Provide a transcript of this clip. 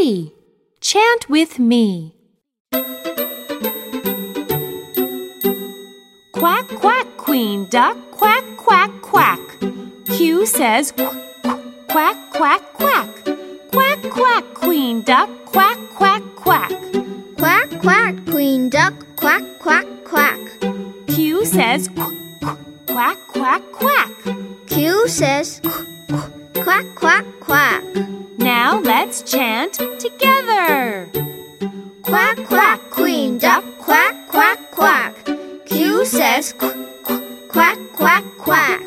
three. Chant with me. Quack, quack, queen duck, quack, quack, quack. Q says qu- qu- quack, quack, quack. Quack, quack, queen duck, quack, quack, quack. Quack, quack, queen duck, quack, quack, quack. Q says qu- qu- quack, quack, quack. Q says quack, quack, quack. Now let's chant together. Quack, quack, queen duck, quack, quack, quack. Q says qu, qu, quack, quack, quack.